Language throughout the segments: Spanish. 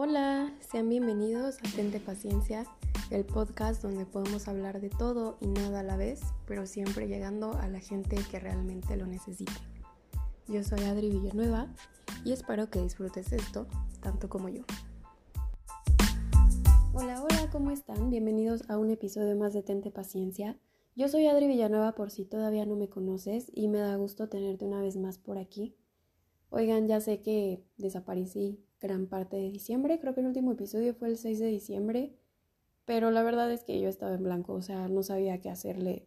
Hola, sean bienvenidos a Tente Paciencia, el podcast donde podemos hablar de todo y nada a la vez, pero siempre llegando a la gente que realmente lo necesite. Yo soy Adri Villanueva y espero que disfrutes esto tanto como yo. Hola, hola, ¿cómo están? Bienvenidos a un episodio más de Tente Paciencia. Yo soy Adri Villanueva por si todavía no me conoces y me da gusto tenerte una vez más por aquí. Oigan, ya sé que desaparecí gran parte de diciembre, creo que el último episodio fue el 6 de diciembre, pero la verdad es que yo estaba en blanco, o sea, no sabía qué hacerle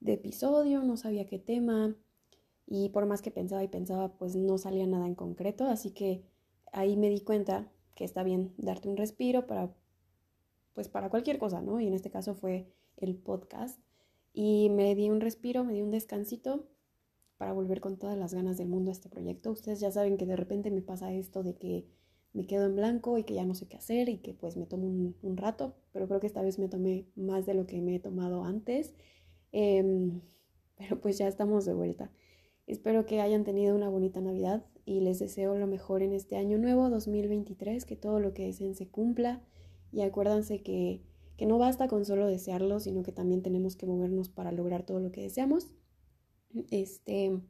de episodio, no sabía qué tema y por más que pensaba y pensaba, pues no salía nada en concreto, así que ahí me di cuenta que está bien darte un respiro para pues para cualquier cosa, ¿no? Y en este caso fue el podcast y me di un respiro, me di un descansito para volver con todas las ganas del mundo a este proyecto. Ustedes ya saben que de repente me pasa esto de que me quedo en blanco y que ya no sé qué hacer y que pues me tomo un, rato, pero creo que esta vez me tomé más de lo que me he tomado antes. Em, pero pues ya estamos de vuelta. Espero que hayan tenido una bonita Navidad y les deseo lo mejor en este año nuevo 2023, que todo lo que deseen se cumpla y acuérdense que que no basta con solo desearlo, sino que también tenemos que movernos para lograr todo lo que deseamos. Este,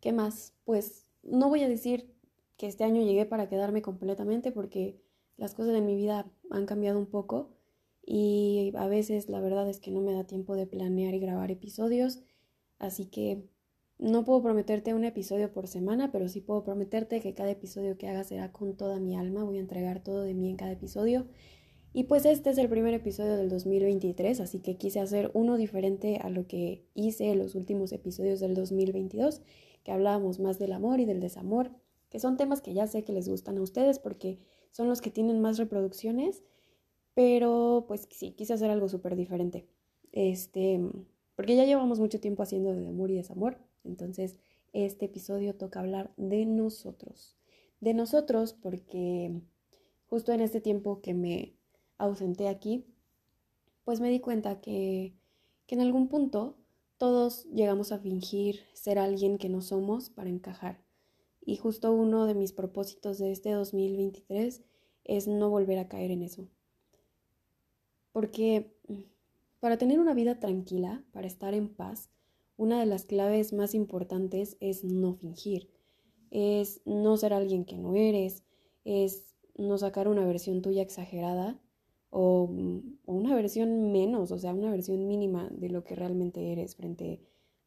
¿qué más? Pues no voy a decir que este año llegué para quedarme completamente porque las cosas de mi vida han cambiado un poco y a veces la verdad es que no me da tiempo de planear y grabar episodios, así que no puedo prometerte un episodio por semana, pero sí puedo prometerte que cada episodio que haga será con toda mi alma, voy a entregar todo de mí en cada episodio. Y pues este es el primer episodio del 2023, así que quise hacer uno diferente a lo que hice en los últimos episodios del 2022, que hablábamos más del amor y del desamor, que son temas que ya sé que les gustan a ustedes porque son los que tienen más reproducciones, pero pues sí, quise hacer algo súper diferente. Este, porque ya llevamos mucho tiempo haciendo de amor y desamor, entonces este episodio toca hablar de nosotros. De nosotros porque justo en este tiempo que me ausenté aquí, pues me di cuenta que, que en algún punto todos llegamos a fingir ser alguien que no somos para encajar. Y justo uno de mis propósitos de este 2023 es no volver a caer en eso. Porque para tener una vida tranquila, para estar en paz, una de las claves más importantes es no fingir, es no ser alguien que no eres, es no sacar una versión tuya exagerada Mm, o, una versión menos, o sea, una versión mínima de lo que realmente eres frente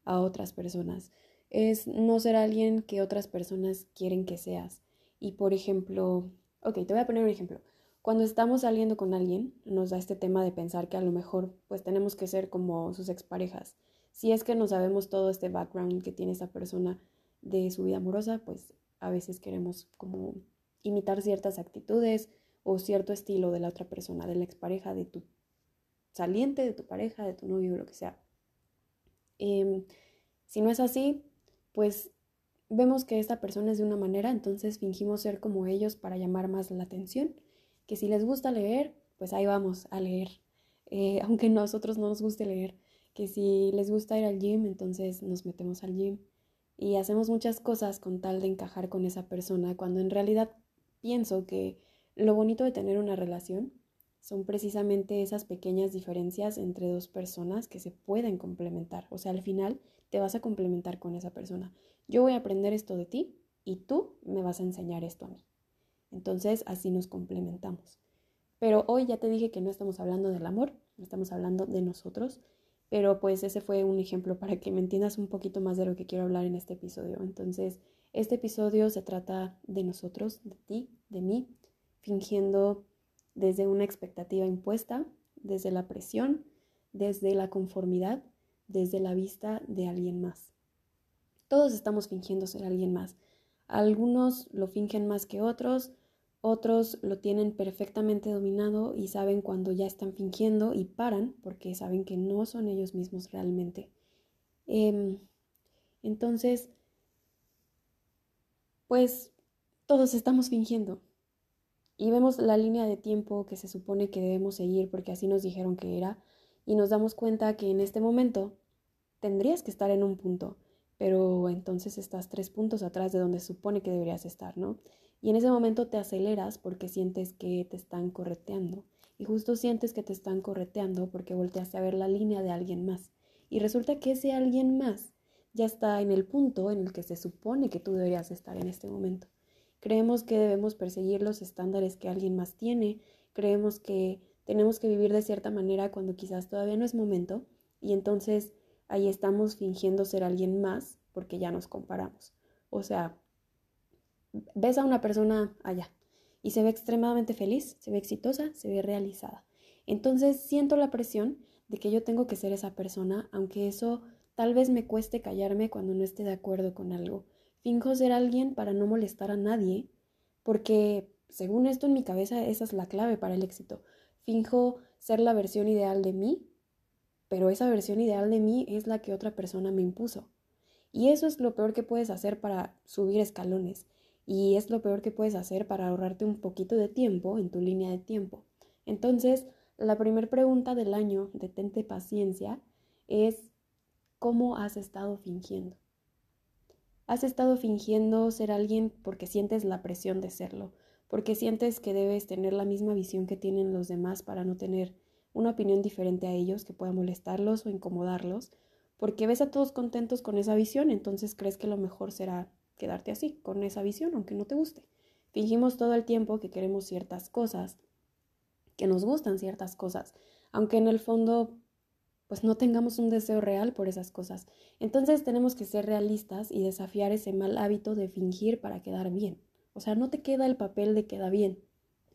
a otras personas. Es no ser alguien que otras personas quieren que seas. Y por ejemplo, ok, te voy a poner un ejemplo. Cuando estamos saliendo con alguien, nos da este tema de pensar que a lo mejor pues tenemos que ser como sus exparejas. Si es que no sabemos todo este background que tiene esa persona de su vida amorosa, pues a veces queremos como imitar ciertas actitudes, o cierto estilo de la otra persona, de la expareja, de tu saliente, de tu pareja, de tu novio, lo que sea. Em, si no es así, pues vemos que esta persona es de una manera, entonces fingimos ser como ellos para llamar más la atención, que si les gusta leer, pues ahí vamos a leer, eh, aunque nosotros no nos guste leer, que si les gusta ir al gym, entonces nos metemos al gym. Y hacemos muchas cosas con tal de encajar con esa persona, cuando en realidad pienso que lo bonito de tener una relación son precisamente esas pequeñas diferencias entre dos personas que se pueden complementar. O sea, al final te vas a complementar con esa persona. Yo voy a aprender esto de ti y tú me vas a enseñar esto a mí. Entonces, así nos complementamos. Pero hoy ya te dije que no estamos hablando del amor, estamos hablando de nosotros. Pero pues ese fue un ejemplo para que me entiendas un poquito más de lo que quiero hablar en este episodio. Entonces, este episodio se trata de nosotros, de ti, de mí, fingiendo desde una expectativa impuesta, desde la presión, desde la conformidad, desde la vista de alguien más. Todos estamos fingiendo ser alguien más. Algunos lo fingen más que otros, otros lo tienen perfectamente dominado y saben cuando ya están fingiendo y paran porque saben que no son ellos mismos realmente. Em, entonces, pues todos estamos fingiendo y vemos la línea de tiempo que se supone que debemos seguir porque así nos dijeron que era y nos damos cuenta que en este momento tendrías que estar en un punto, pero entonces estás tres puntos atrás de donde supone que deberías estar, ¿no? Y en ese momento te aceleras porque sientes que te están correteando. Y justo sientes que te están correteando porque volteaste a ver la línea de alguien más. Y resulta que ese alguien más ya está en el punto en el que se supone que tú deberías estar en este momento. Creemos que debemos perseguir los estándares que alguien más tiene, creemos que tenemos que vivir de cierta manera cuando quizás todavía no es momento y entonces ahí estamos fingiendo ser alguien más porque ya nos comparamos. O sea, ves a una persona allá y se ve extremadamente feliz, se ve exitosa, se ve realizada. Entonces siento la presión de que yo tengo que ser esa persona, aunque eso tal vez me cueste callarme cuando no esté de acuerdo con algo. Finjo ser alguien para no molestar a nadie, porque según esto en mi cabeza esa es la clave para el éxito. Finjo ser la versión ideal de mí, pero esa versión ideal de mí es la que otra persona me impuso. Y eso es lo peor que puedes hacer para subir escalones. Y es lo peor que puedes hacer para ahorrarte un poquito de tiempo en tu línea de tiempo. Entonces, la primera pregunta del año de Tente Paciencia es ¿cómo has estado fingiendo? ¿Has estado fingiendo ser alguien porque sientes la presión de serlo? Porque sientes que debes tener la misma visión que tienen los demás para no tener una opinión diferente a ellos que pueda molestarlos o incomodarlos? Porque ves a todos contentos con esa visión, entonces crees que lo mejor será quedarte así, con esa visión, aunque no te guste. Fingimos todo el tiempo que queremos ciertas cosas, que nos gustan ciertas cosas, aunque en el fondo pues no tengamos un deseo real por esas cosas. Entonces tenemos que ser realistas y desafiar ese mal hábito de fingir para quedar bien. O sea, no te queda el papel de queda bien.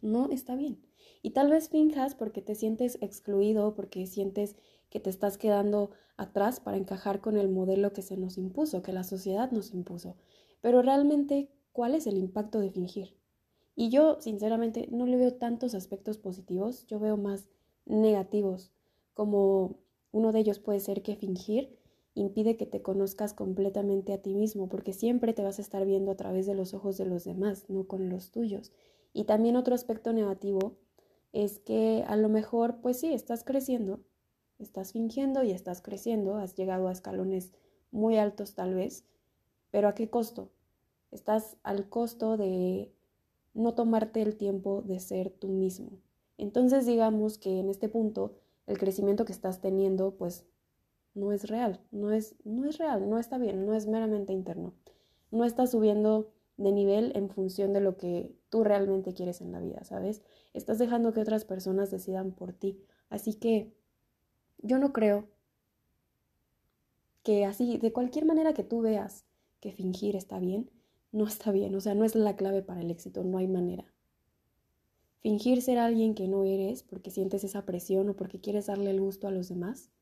No está bien. Y tal vez finjas porque te sientes excluido, porque sientes que te estás quedando atrás para encajar con el modelo que se nos impuso, que la sociedad nos impuso. Pero realmente, ¿cuál es el impacto de fingir? Y yo, sinceramente, no le veo tantos aspectos positivos, yo veo más negativos, como uno de ellos puede ser que fingir impide que te conozcas completamente a ti mismo, porque siempre te vas a estar viendo a través de los ojos de los demás, no con los tuyos. Y también otro aspecto negativo es que a lo mejor, pues sí, estás creciendo, estás fingiendo y estás creciendo, has llegado a escalones muy altos tal vez, pero ¿a qué costo? Estás al costo de no tomarte el tiempo de ser tú mismo. Entonces digamos que en este punto el crecimiento que estás teniendo pues no es real, no es, no es real, no está bien, no es meramente interno. No estás subiendo de nivel en función de lo que tú realmente quieres en la vida, ¿sabes? Estás dejando que otras personas decidan por ti. Así que yo no creo que así, de cualquier manera que tú veas que fingir está bien, no está bien, o sea, no es la clave para el éxito, no hay manera. Fingir ser alguien que no eres porque sientes esa presión o porque quieres darle el gusto a los demás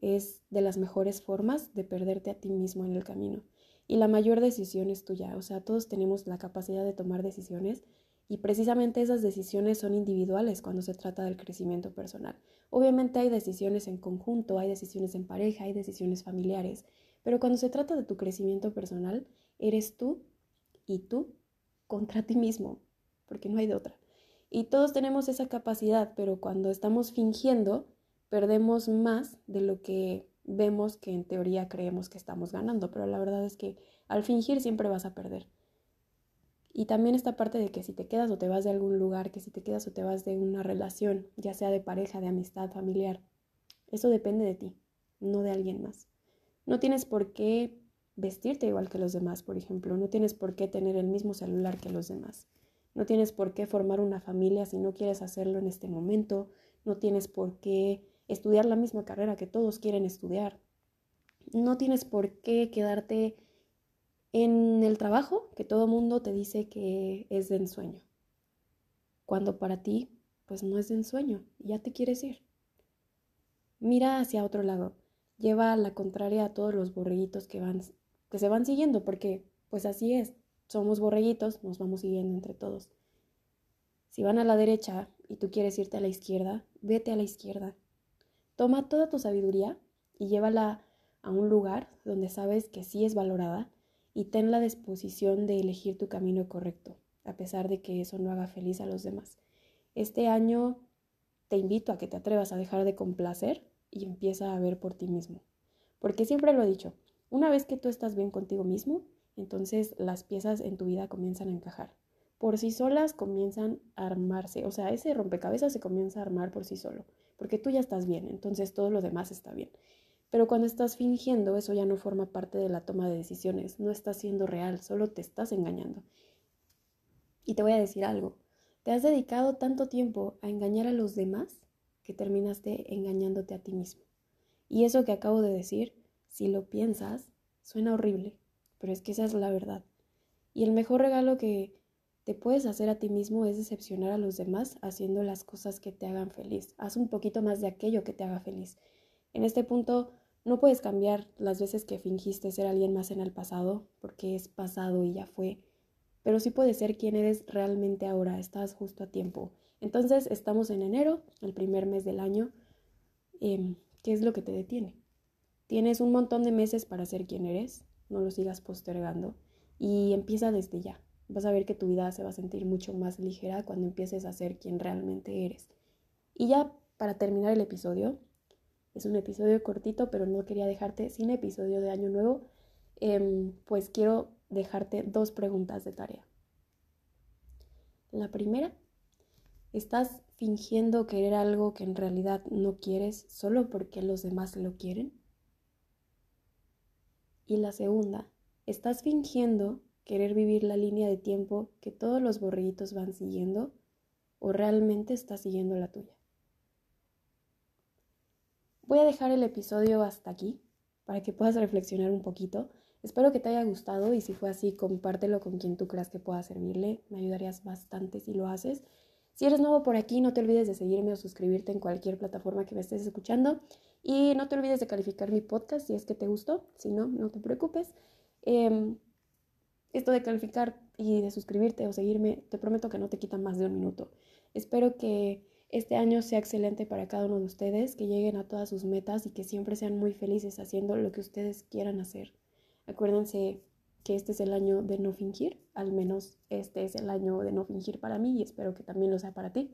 es de las mejores formas de perderte a ti mismo en el camino. Y la mayor decisión es tuya, o sea, todos tenemos la capacidad de tomar decisiones y precisamente esas decisiones son individuales cuando se trata del crecimiento personal. Obviamente hay decisiones en conjunto, hay decisiones en pareja, hay decisiones familiares, pero cuando se trata de tu crecimiento personal, eres tú y tú contra ti mismo, porque no hay de otra. Y todos tenemos esa capacidad, pero cuando estamos fingiendo, perdemos más de lo que vemos que en teoría creemos que estamos ganando, pero la verdad es que al fingir siempre vas a perder. Y también esta parte de que si te quedas o te vas de algún lugar, que si te quedas o te vas de una relación, ya sea de pareja, de amistad, familiar, eso depende de ti, no de alguien más. No tienes por qué vestirte igual que los demás, por ejemplo. No tienes por qué tener el mismo celular que los demás. No tienes por qué formar una familia si no quieres hacerlo en este momento. No tienes por qué estudiar la misma carrera que todos quieren estudiar. No tienes por qué quedarte en el trabajo que todo mundo te dice que es de ensueño. Cuando para ti, pues no es de ensueño, ya te quieres ir. Mira hacia otro lado lleva a la contraria a todos los borreguitos que, van, que se van siguiendo, porque pues así es, somos borreguitos, nos vamos siguiendo entre todos. Si van a la derecha y tú quieres irte a la izquierda, vete a la izquierda. Toma toda tu sabiduría y llévala a un lugar donde sabes que sí es valorada y ten la disposición de elegir tu camino correcto, a pesar de que eso no haga feliz a los demás. Este año te invito a que te atrevas a dejar de complacer y empieza a ver por ti mismo. Porque siempre lo he dicho, Una vez que tú estás bien contigo mismo, entonces las piezas en tu vida comienzan a encajar. Por sí solas comienzan a armarse, o sea, ese rompecabezas se comienza a armar por sí solo, porque tú ya estás bien, entonces todo lo demás está bien. Pero cuando estás fingiendo, eso ya no forma parte de la toma de decisiones, no estás siendo real, solo te estás engañando. Y te voy a decir algo, te has dedicado tanto tiempo a engañar a los demás que terminaste engañándote a ti mismo. Y eso que acabo de decir, si lo piensas, suena horrible, pero es que esa es la verdad. Y el mejor regalo que te puedes hacer a ti mismo es decepcionar a los demás haciendo las cosas que te hagan feliz. Haz un poquito más de aquello que te haga feliz. En este punto no puedes cambiar las veces que fingiste ser alguien más en el pasado, porque es pasado y ya fue, pero sí puedes ser quien eres realmente ahora, estás justo a tiempo. Entonces estamos en enero, el primer mes del año. Em, ¿Qué es lo que te detiene? Tienes un montón de meses para ser quien eres, no lo sigas postergando y empieza desde ya. Vas a ver que tu vida se va a sentir mucho más ligera cuando empieces a ser quien realmente eres. Y ya para terminar el episodio, es un episodio cortito, pero no quería dejarte sin episodio de Año Nuevo, em, pues quiero dejarte dos preguntas de tarea. La primera, ¿estás fingiendo querer algo que en realidad no quieres solo porque los demás lo quieren? Y la segunda, ¿estás fingiendo querer vivir la línea de tiempo que todos los borreguitos van siguiendo o realmente estás siguiendo la tuya? Voy a dejar el episodio hasta aquí para que puedas reflexionar un poquito. Espero que te haya gustado y si fue así, compártelo con quien tú creas que pueda servirle. Me ayudarías bastante si lo haces. Si eres nuevo por aquí, no te olvides de seguirme o suscribirte en cualquier plataforma que me estés escuchando. Y no te olvides de calificar mi podcast si es que te gustó. Si no, no te preocupes. Em, esto de calificar y de suscribirte o seguirme, te prometo que no te quita más de un minuto. Espero que este año sea excelente para cada uno de ustedes, que lleguen a todas sus metas y que siempre sean muy felices haciendo lo que ustedes quieran hacer. Acuérdense que este es el año de no fingir, al menos este es el año de no fingir para mí y espero que también lo sea para ti.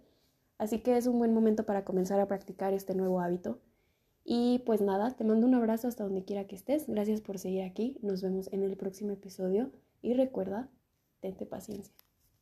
Así que es un buen momento para comenzar a practicar este nuevo hábito. Y pues nada, te mando un abrazo hasta donde quiera que estés. Gracias por seguir aquí. Nos vemos en el próximo episodio y recuerda, tente paciencia.